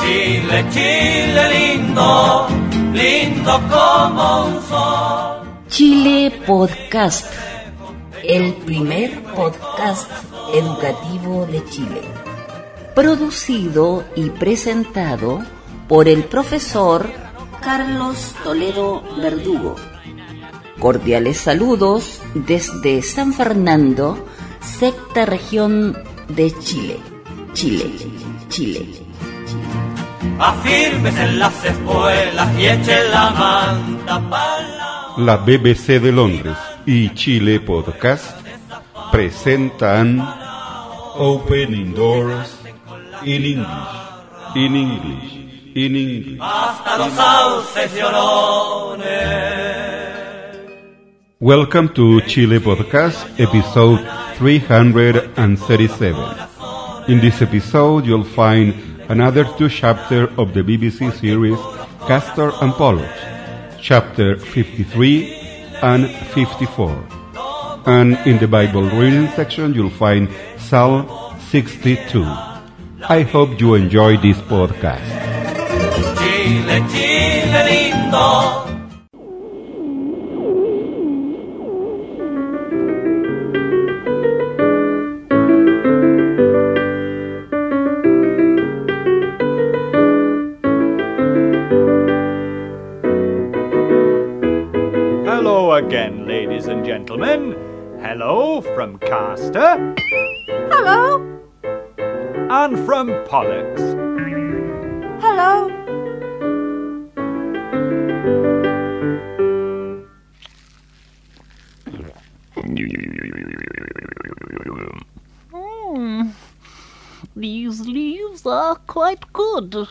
Chile, Chile lindo, lindo como un sol. Chile Podcast, el primer podcast educativo de Chile. Producido y presentado por el profesor Carlos Toledo Verdugo. Cordiales saludos desde San Fernando, sexta región de Chile. Chile, Chile. Afírmese en las espuelas y eche la manta para La BBC de Londres y Chile Podcast presentan Opening Doors in English, in English, in English. hasta los sauces llorones. Welcome to Chile Podcast, episode 337. In this episode, you'll find another two chapters of the BBC series Castor and Pollux, chapter 53 and 54. And in the Bible reading section, you'll find Psalm 62. I hope you enjoy this podcast. Chile, Chile lindo. From Hello. And from Pollux. Hello. Hmm. These leaves are quite good.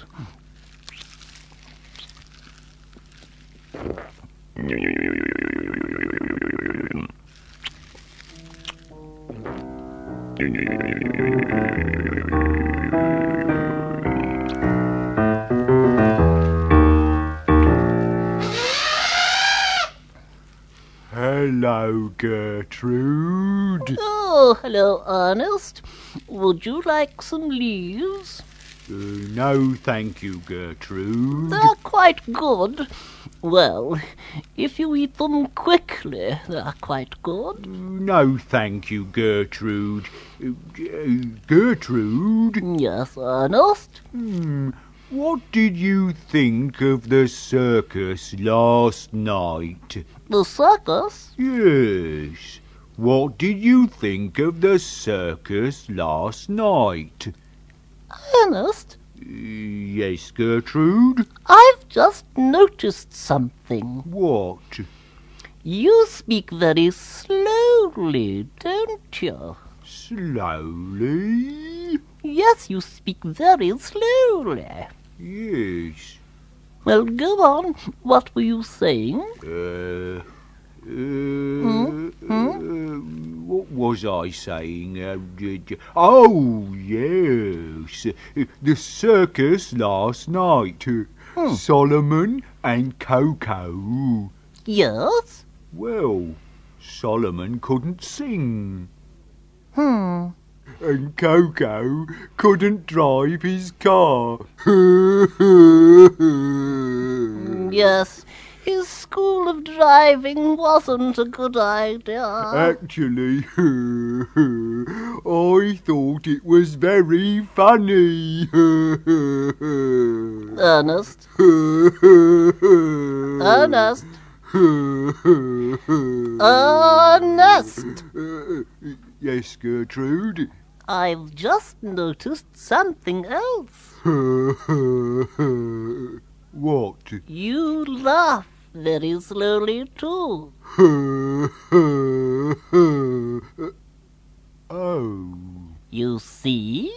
Hello, Gertrude. Oh, hello, Ernest. Would you like some leaves? Uh, no, thank you, Gertrude. They're quite good. Well, if you eat them quickly, they're quite good. No, thank you, Gertrude. Gertrude, Yes, Ernest. hmm, what did you think of the circus last night? The circus? Yes. What did you think of the circus last night? Ernest, Yes, Gertrude? I've just noticed something. What? You speak very slowly, don't you? Slowly? Yes, you speak very slowly. Yes. Well, go on. What were you saying? Uh, uh, Hmm? uh, what was I saying? Uh, oh, yes. Uh, The circus last night. Uh, Hmm. Solomon and Coco. Yes? Well, Solomon couldn't sing. Hmm. And Coco couldn't drive his car. Yes. His school of driving wasn't a good idea. Actually, I thought it was very funny. Ernest. Ernest. Ernest. yes, Gertrude. I've just noticed something else. What? You laugh very slowly too. oh. You see?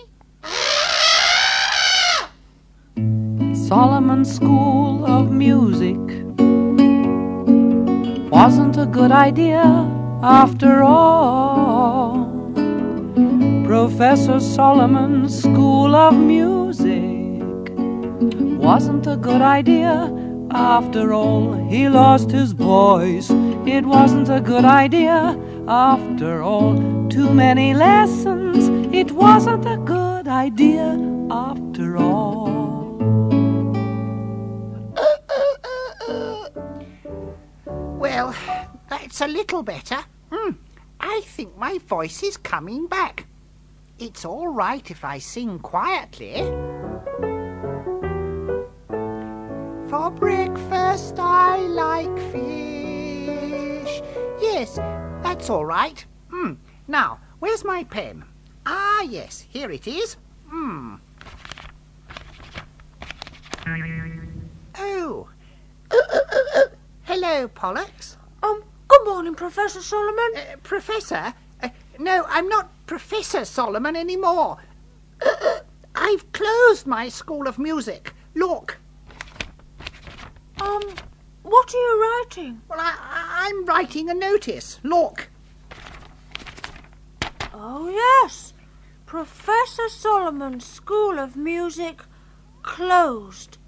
Solomon School of Music wasn't a good idea after all. Professor Solomon's School of Music wasn't a good idea. After all, he lost his voice. It wasn't a good idea. After all, too many lessons. It wasn't a good idea. After all. Well, that's a little better. Mm, I think my voice is coming back. It's all right if I sing quietly. Breakfast I like fish. Yes, that's all right. Hmm. Now, where's my pen? Ah, yes, here it is. Hmm. Oh. Hello, Pollux. Um, good morning, Professor Solomon. Uh, professor? Uh, no, I'm not Professor Solomon anymore. I've closed my School of Music. Look. Um, what are you writing? Well, I, I'm writing a notice. Look. Oh, yes. Professor Solomon's School of Music closed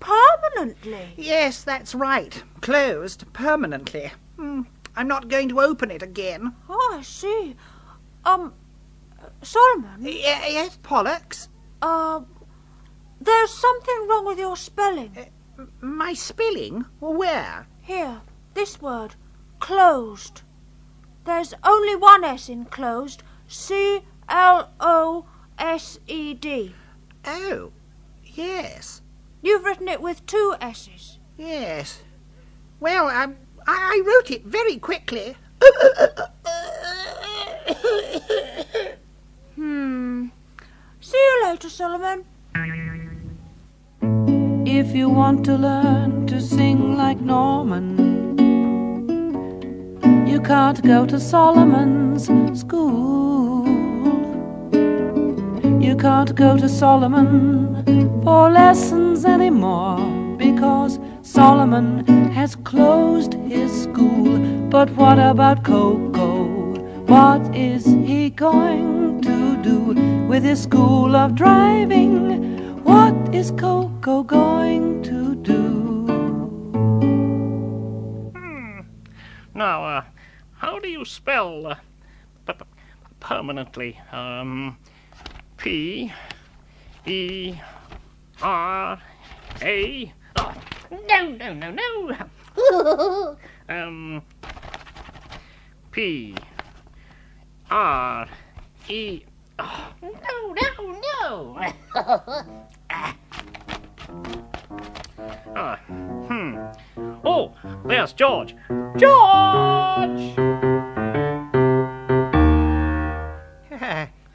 permanently. Yes, that's right. Closed permanently. Hmm. I'm not going to open it again. Oh, I see. Um, Solomon, Y- yes, Pollux? uh, there's something wrong with your spelling. M- My spelling? Where? Here, this word, closed. There's only one S in closed. C L O S E D. Oh, yes. You've written it with two S's. Yes. Well, um, I, I wrote it very quickly. Hmm. See you later, Solomon. If you want to learn to sing like Norman, you can't go to Solomon's school. You can't go to Solomon for lessons anymore because Solomon has closed his school. But what about Coco? What is he going to do with his school of driving? What is Coco going to do? Now, uh, how do you spell uh, p- p- permanently? Um, P E R A. Oh, no, no, no, no. um, P R E. Oh, no, no, no. Ah, hmm. Oh, there's George. George!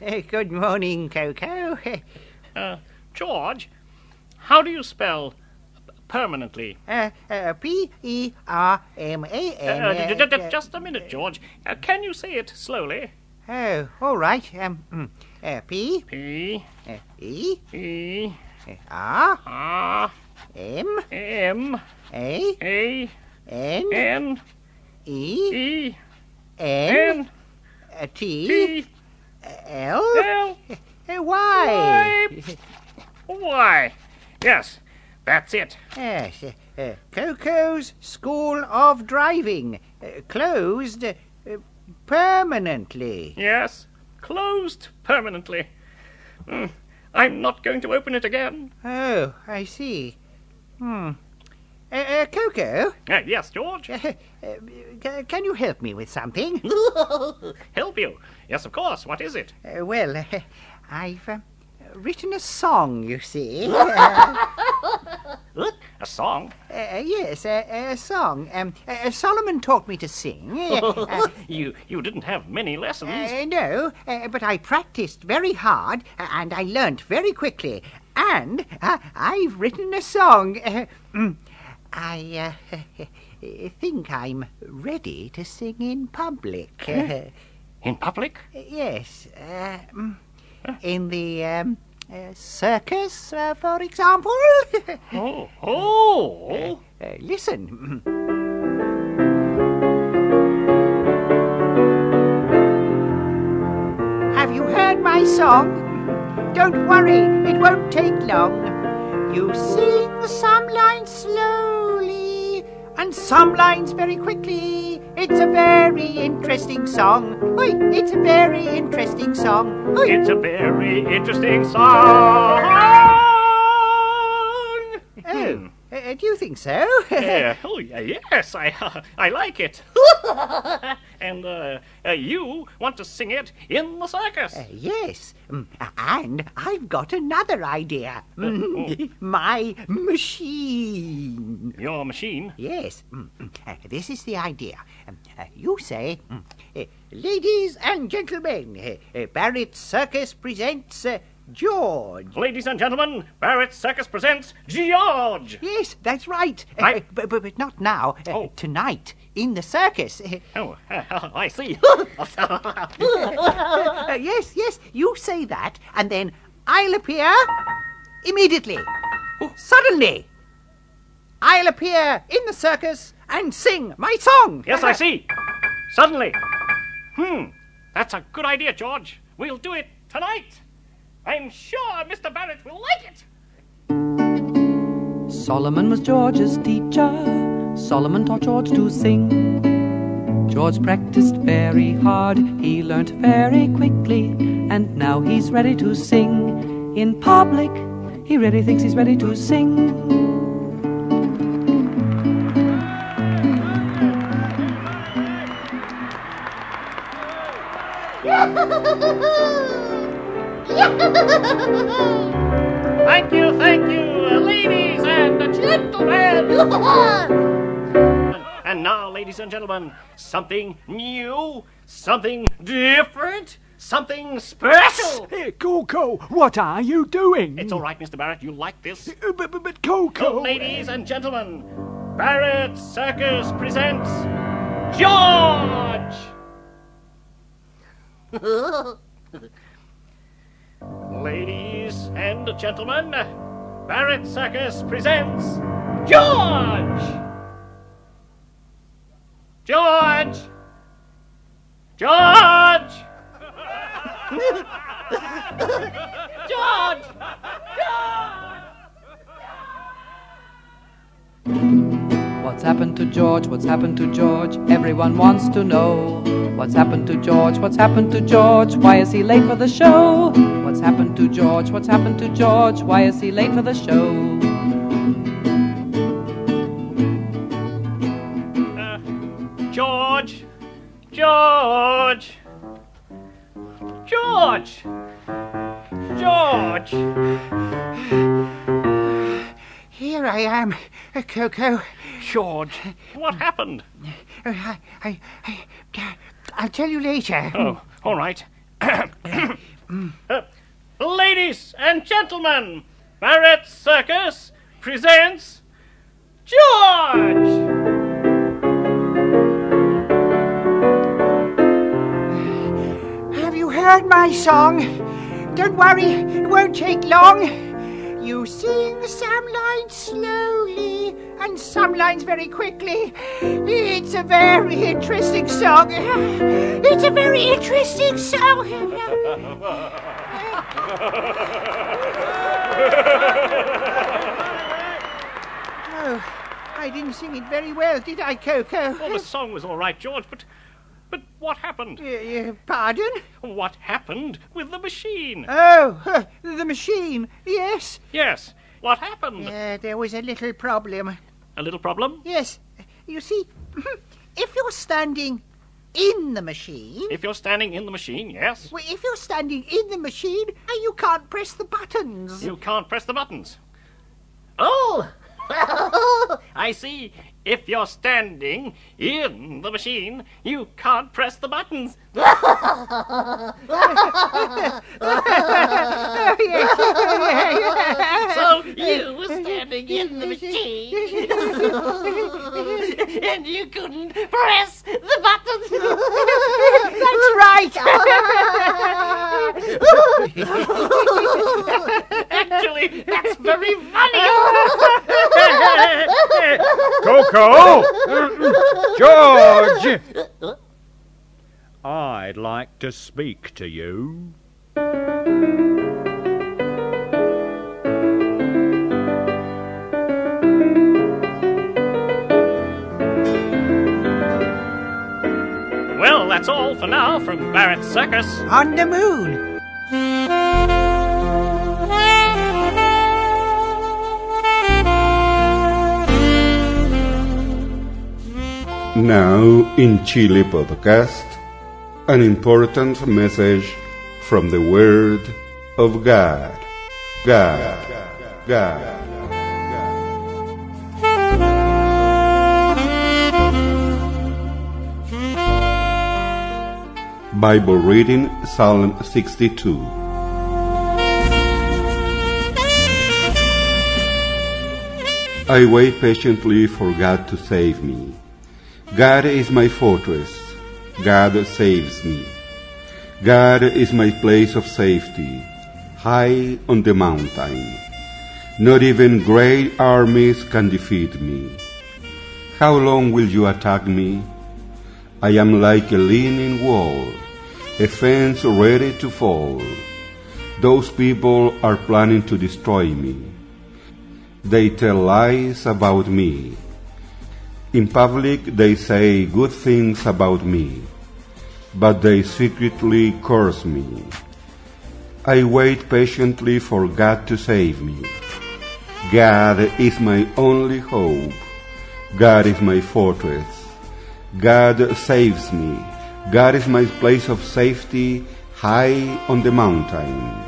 Uh, good morning, Coco. Uh, George, how do you spell permanently? Uh, uh, P E R M A Uh, uh, uh, just a minute, George. Uh, can you say it slowly? Oh, all right. Um, mm, uh, P P uh, E E uh, R R M M A A N N E E N N uh, T T L L uh, Y. Y. Yes, that's it. Yes, uh, uh, Coco's School of Driving uh, closed uh, permanently. Yes, closed permanently. Hmm, I'm not going to open it again. Oh, I see. Hmm. Uh, uh, Coco, Uh, yes, George. uh, ca- can you help me with something? Help you? Yes, of course. What is it? Uh, well, I've uh, written a song, you see. uh, A song? uh, yes, uh, a song. Um, uh, Solomon taught me to sing. Uh, you you didn't have many lessons. uh, no, uh, but I practiced very hard uh, and I learnt very quickly. And uh, I've written a song. Uh, mm, I uh, think I'm ready to sing in public. Uh, In public? Yes. Uh, mm, in the um, uh, circus, uh, for example. Oh, oh! Uh, listen. Have you heard my song? Don't worry, it won't take long. You sing some lines slowly and some lines very quickly. It's a very interesting song. Oi, it's a very interesting song. Oi. It's a very interesting song. Oh, uh, do you think so? Yeah, oh, yeah, yes, I I like it. and uh, uh, you want to sing it in the circus. Uh, yes, mm, and I've got another idea. Mm, My machine. Your machine? Yes, mm, uh, this is the idea. Um, uh, you say, uh, Ladies and gentlemen, uh, uh, Barrett Circus presents uh, George. Ladies and gentlemen, Barrett Circus presents George. Yes, that's right. Uh, but, but, but not now. Uh, Oh. Tonight, in the circus. Oh, I see. Uh, yes, yes, you say that, and then I'll appear immediately. Suddenly. I'll appear in the circus and sing my song. yes, I see. Suddenly. Hmm, that's a good idea, George. We'll do it tonight. I'm sure Mr. Barrett will like it. Solomon was George's teacher. Solomon taught George to sing. George practiced very hard, he learnt very quickly, and now he's ready to sing. In public, he really thinks he's ready to sing. Thank you, thank you, uh, ladies and gentlemen. and now, ladies and gentlemen, something new, something different, something special. Hey, Coco, what are you doing? It's all right, Mr. Barrett. You like this? Uh, But, but, but Coco. So, ladies and gentlemen, Barrett Circus presents George! ladies and gentlemen, Barrett Circus presents George! George! George! George! What's happened to George? What's happened to George? Everyone wants to know. What's happened to George? What's happened to George? Why is he late for the show? What's happened to George? What's happened to George? Why is he late for the show? Uh, George! George! George! George! Here I am, Coco. George! What happened? Uh, I, I, I, I'll tell you later. Oh, all right. Uh, ladies and gentlemen, Barrett Circus presents George! Have you heard my song? Don't worry, it won't take long. You sing some lines slowly and some lines very quickly. It's a very interesting song. It's a very interesting song. oh, I didn't sing it very well, did I, Coco? Well, the song was all right, George, but. But what happened? Uh, uh, pardon? What happened with the machine? Oh, huh, the machine. Yes. Yes, what happened? Uh, there was a little problem. A little problem? Yes. You see, if you're standing in the machine, If you're standing in the machine, yes. well, if you're standing in the machine, uh, you can't press the buttons. You can't press the buttons. Oh! I see. If you're standing in the machine, you can't press the buttons. Oh, so you were standing in the machine, and you couldn't press the buttons. That's right. Actually, that's very funny. Coco! George! I'd like to speak to you. well, that's all for now from Barrett Circus. On the moon. Now, in Chile podcast, an important message from the Word of God. God, God. Bible reading Psalm 62. I wait patiently for God to save me. God is my fortress. God saves me. God is my place of safety, high on the mountain. Not even great armies can defeat me. How long will you attack me? I am like a leaning wall, a fence ready to fall. Those people are planning to destroy me. They tell lies about me. In public, they say good things about me, but they secretly curse me. I wait patiently for God to save me. God is my only hope. God is my fortress. God saves me. God is my place of safety high on the mountain.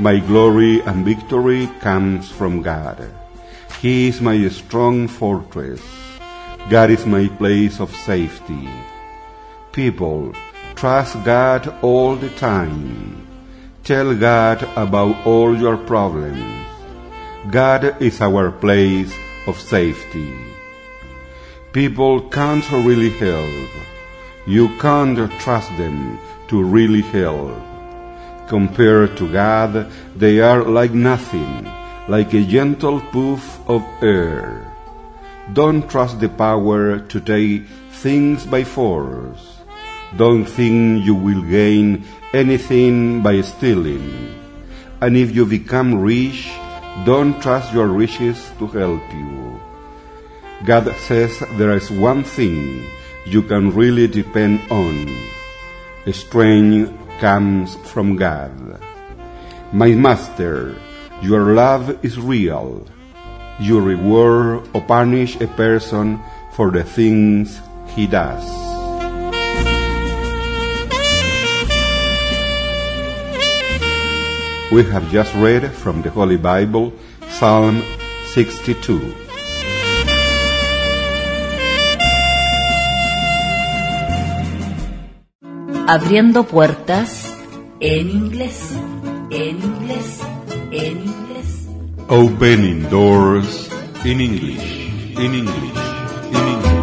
My glory and victory comes from God. He is my strong fortress. God is my place of safety. People, trust God all the time. Tell God about all your problems. God is our place of safety. People can't really help. You can't trust them to really help. Compared to God, they are like nothing, like a gentle puff of air. Don't trust the power to take things by force. Don't think you will gain anything by stealing. And if you become rich, don't trust your riches to help you. God says there is one thing you can really depend on. A strength comes from God. My Master, your love is real. You reward or punish a person for the things he does. We have just read from the Holy Bible Psalm 62. Abriendo puertas en inglés, en inglés, en inglés. Opening doors in English, in English, in English.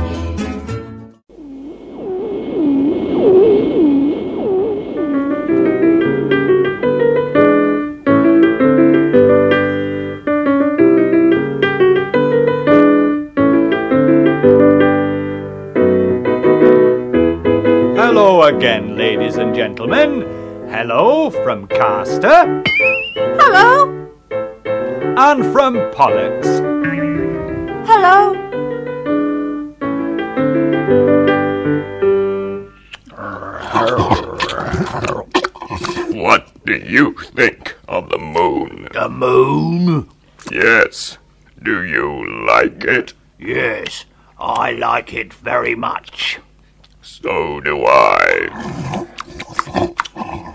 Hello again, ladies and gentlemen. Hello from Castor Hello. And from Pollux. Hello. What do you think of the moon? The moon? Yes. Do you like it? Yes, I like it very much. So do I.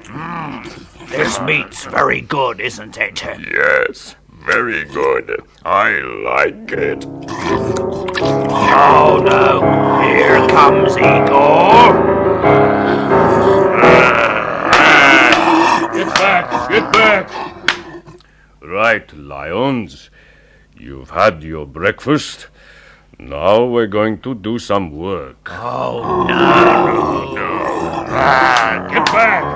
Mm, this meat's very good, isn't it? Yes. Very good. I like it. Oh no, here comes Igor. Get back! Get back! Right, lions. You've had your breakfast. Now we're going to do some work. Oh no. Ah, get back!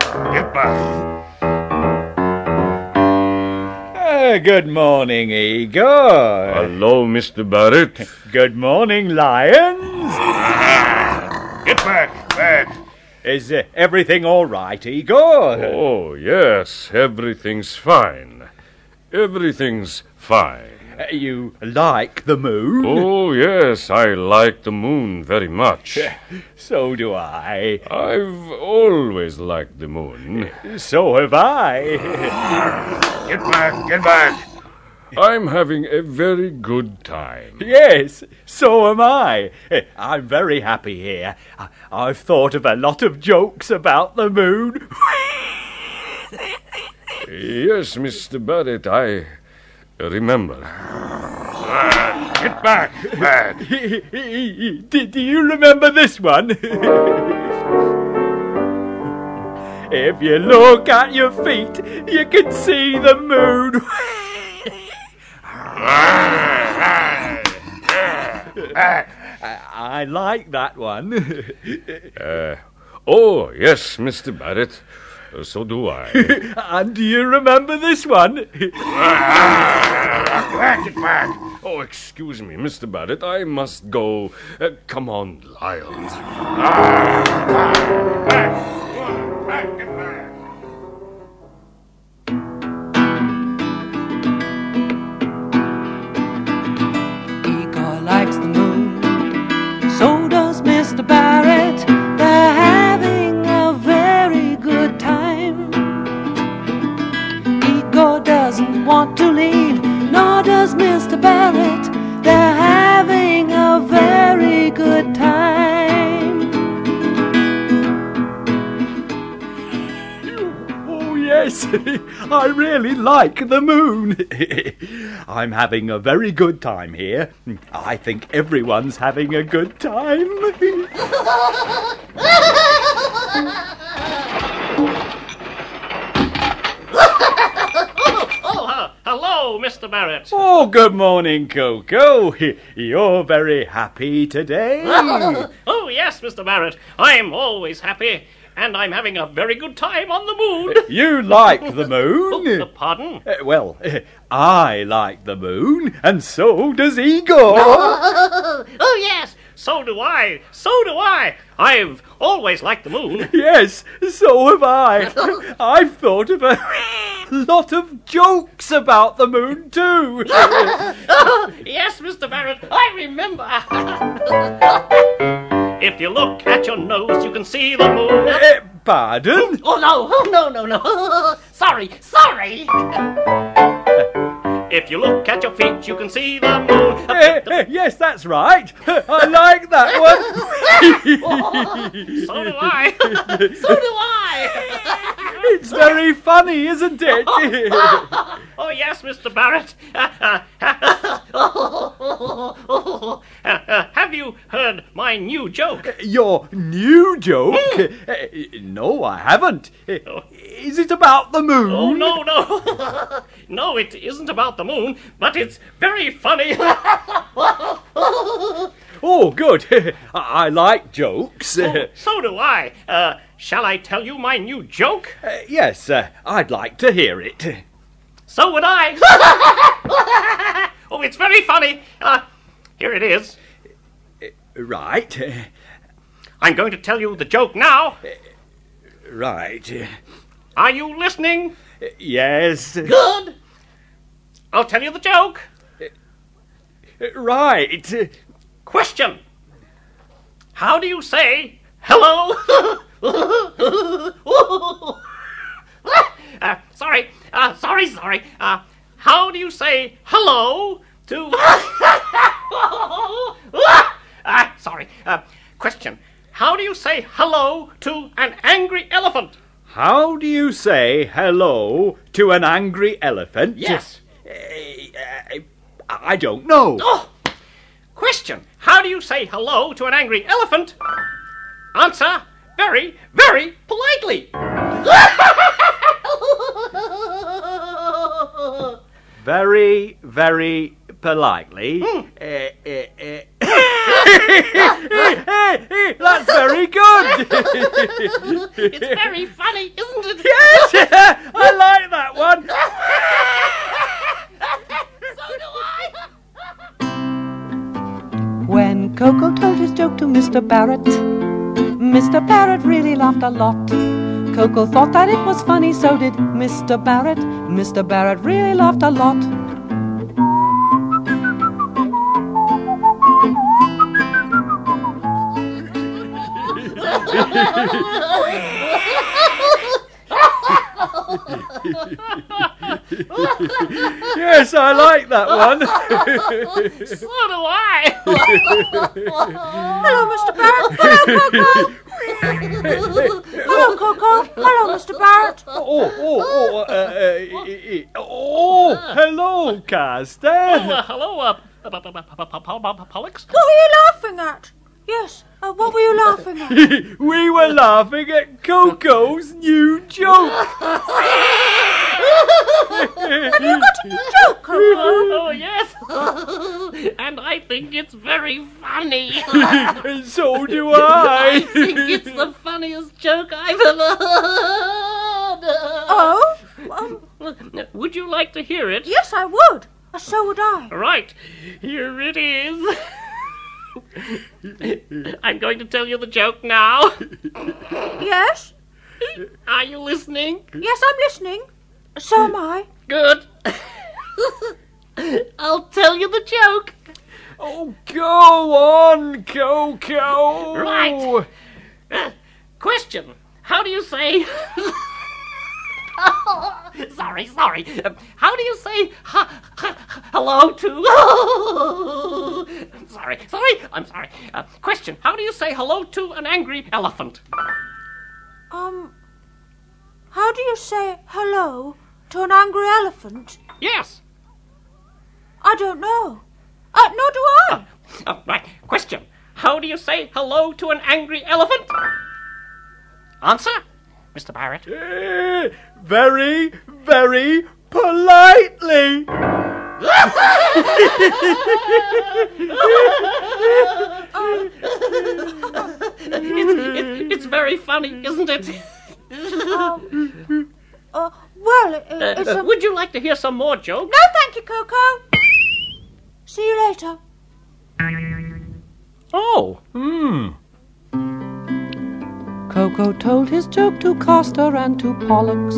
Good morning, Igor. Hello, Mr. Barrett. Good morning, lions. Get back! Back! Is uh, everything all right, Igor? Oh, yes, everything's fine. Everything's fine. Uh, you like the moon? Oh, yes, I like the moon very much. So do I. I've always liked the moon. So have I. Get back! Get back! I'm having a very good time. Yes, so am I. I'm very happy here. I've thought of a lot of jokes about the moon. Yes, Mr. Barrett, I remember. get back, Bad. do, do you remember this one? if you look at your feet, you can see the moon. I, I like that one. Uh, oh, yes, Mr. Barrett. Uh, So do I. and do you remember this one? Get back! Oh, excuse me, Mr. Barrett. I must go. Uh, come on, Lions. want to leave, nor does Mr. Barrett. They're having a very good time. Oh, yes, I really like the moon. I'm having a very good time here. I think everyone's having a good time. Oh, uh, hello, Mr. Barrett. Oh, good morning, Coco. You're very happy today. oh, yes, Mr. Barrett. I'm always happy, and I'm having a very good time on the moon. You like the moon? Uh, pardon? Uh, well, I like the moon, and so does Igor. oh, yes, so do I. So do I. I've always liked the moon. Yes, so have I. I've thought of a lot of jokes about the moon, too. yes, Mr. Barrett, I remember. if you look at your nose, you can see the moon. Eh, Pardon? Oh, no, oh, no, no, no. sorry, sorry. If you look at your feet, you can see the moon. Eh, eh, yes, that's right. I like that one. so do I. so do I. it's very funny, isn't it? oh, yes, Mr. Barrett. have you heard my new joke? Your new joke? Eh, no, I haven't. Eh, Is it about the moon? Oh, no, no. no, it isn't about the moon, but it's very funny. Oh, good. I I like jokes. Oh, so do I. Uh, shall I tell you my new joke? Uh, yes, uh, I'd like to hear it. So would I. oh, it's very funny. Uh, here it is. Uh, right. Uh, I'm going to tell you the joke now. Uh, right. Are you listening? Yes. Good. I'll tell you the joke. Right. Question. How do you say hello? uh, sorry. Uh, sorry, sorry. Uh, how do you say hello to. uh, sorry. Uh, question. How do you say hello to an angry elephant? How do you say hello to an angry elephant? Yes. Uh, I don't know. Oh! Question. How do you say hello to an angry elephant? Answer. Very, very politely. Very, very politely. Hmm. Eh, eh, eh. That's very good. it's very funny, isn't it? Yes, yeah, I like that one. so do I. When Coco told his joke to Mr. Barrett, Mr. Barrett really laughed a lot. Coco thought that it was funny, so did Mr. Barrett. Mr. Barrett really laughed a lot. yes, I like that one. so do I. Hello, Mr. Barrett. Hello, Coco. Hello, Hello, Mr. Barrett. oh, oh, oh, uh, uh, oh, hello, Castor. Uh, hello, uh, Pollux. What were you laughing at? Yes, uh, what were you laughing at? we were laughing at Coco's new joke. Have you got a new joke, Coco? Oh, yes. and I think it's very funny. so do I I. think it's the funniest joke I've ever heard. Oh, um, Would you like to hear it? yes, I would. Uh, So would I. Right, here it is. I'm going to tell you the joke now. Yes? Are you listening? Yes, I'm listening. So am I. Good. I'll tell you the joke. Oh, go on, Coco. Right. Uh, question How do you say. sorry, sorry. Um, how do you say ha, ha, hello to. sorry, sorry, I'm sorry. Uh, question How do you say hello to an angry elephant? Um, how do you say hello to an angry elephant? Yes. I don't know. Uh, nor do I. Uh, right. Question How do you say hello to an angry elephant? Answer, Mr. Barrett. Eh, very, very politely. It's, it's, it's very funny, isn't it? Um, uh, well, it, Uh, a... would you like to hear some more jokes? No, thank you, Coco. See you later. Oh. Hmm. Coco told his joke to Castor and to Pollux,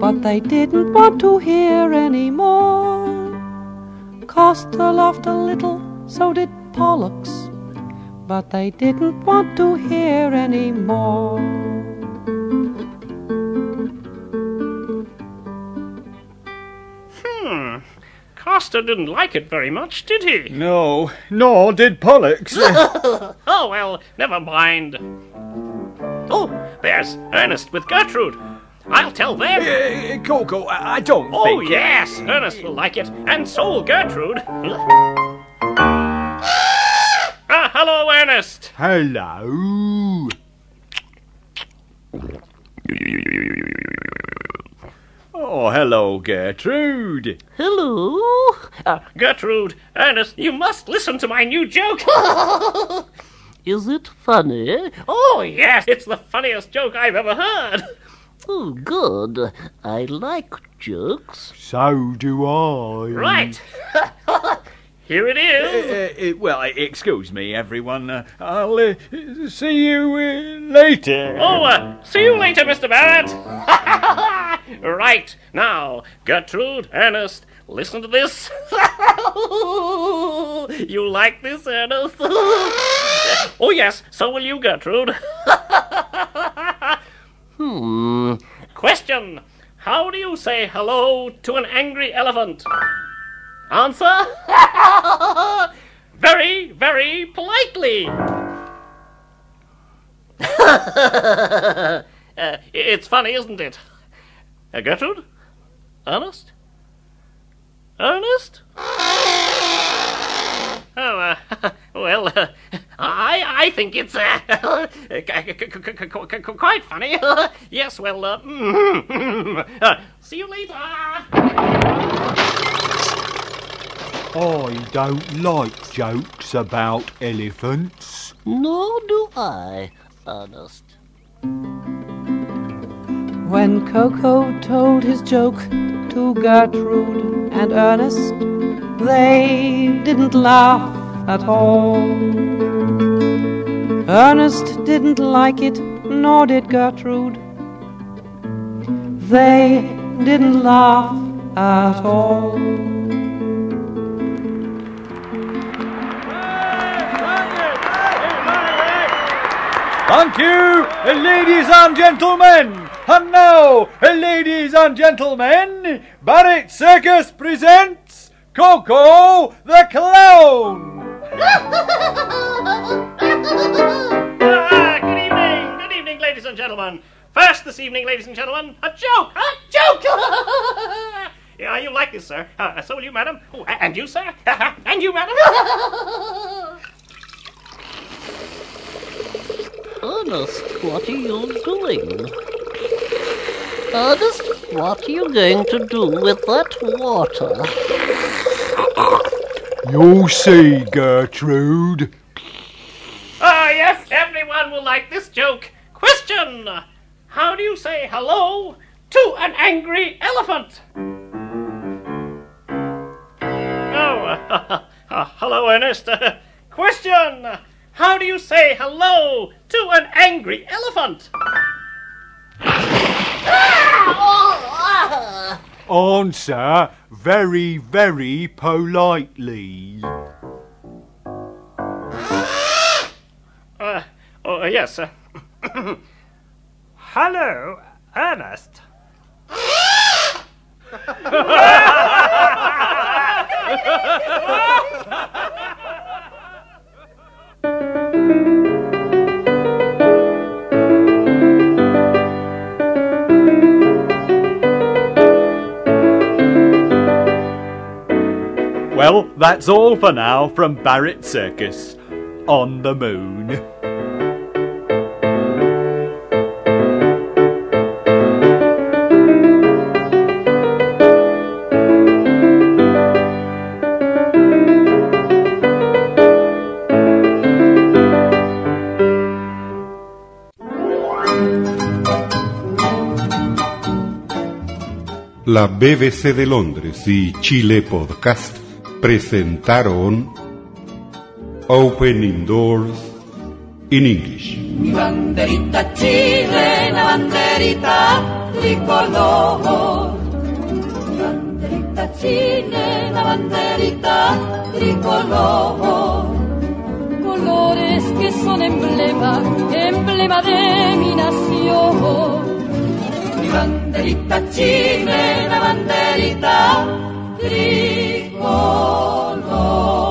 but they didn't want to hear any more. Castor laughed a little, so did Pollux, but they didn't want to hear any more. Hmm. Castor didn't like it very much, did he? No, nor did Pollux. Oh, well, never mind. Oh, there's Ernest with Gertrude. I'll tell them. Eh, Coco, I I don't Oh, think. yes, Ernest will like it, and so will Gertrude. ah, hello, Ernest. Hello. Oh, hello, Gertrude. Hello. Uh, Gertrude, Ernest, you must listen to my new joke. Is it funny? oh, yes, it's the funniest joke I've ever heard. Oh, good. I like jokes. So do I. Right. Here it is. Uh, uh, well, uh, excuse me, everyone. Uh, I'll uh, see you uh, later. Oh, uh, see you later, Mr. Barrett. right, now, Gertrude, Ernest, listen to this. you like this, Ernest? Oh, yes, so will you, Gertrude. Hmm. Question How do you say hello to an angry elephant? Answer Very, very politely. uh, it's funny, isn't it? Uh, Gertrude? Ernest? Ernest? Oh, uh, well, uh, I I think it's uh, quite funny. yes, well, uh, uh, see you later. I don't like jokes about elephants. Nor do I, Ernest. When Coco told his joke to Gertrude and Ernest, they didn't laugh at all. Ernest didn't like it, nor did Gertrude. They didn't laugh at all. Thank you, ladies and gentlemen. And now, ladies and gentlemen, Barrett Circus presents Coco the Clown. Ah, good evening, good evening, ladies and gentlemen. First this evening, ladies and gentlemen, a joke, a joke. yeah, you like this, sir. Uh, so will you, madam. Oh, and you, sir. and you, madam. Ernest, what are you doing? Ernest, what are you going to do with that water? You'll see, Gertrude. Ah, yes, everyone will like this joke. Question: How do you say hello to an angry elephant? Oh, uh, hello, Ernest. question: How do you say hello to an angry elephant? Answer very, very politely. Uh, oh, yes. Uh, Hello, Ernest. Well, that's all for now from Barrett Circus on the moon. La BBC de Londres y Chile Podcast presentaron Opening Doors in English. Mi banderita chilena, banderita tricolor. Mi banderita chilena, banderita tricolor. Colores que son emblema, emblema de mi nación. Mi banderita chilena, banderita tricolor. Oh Lord.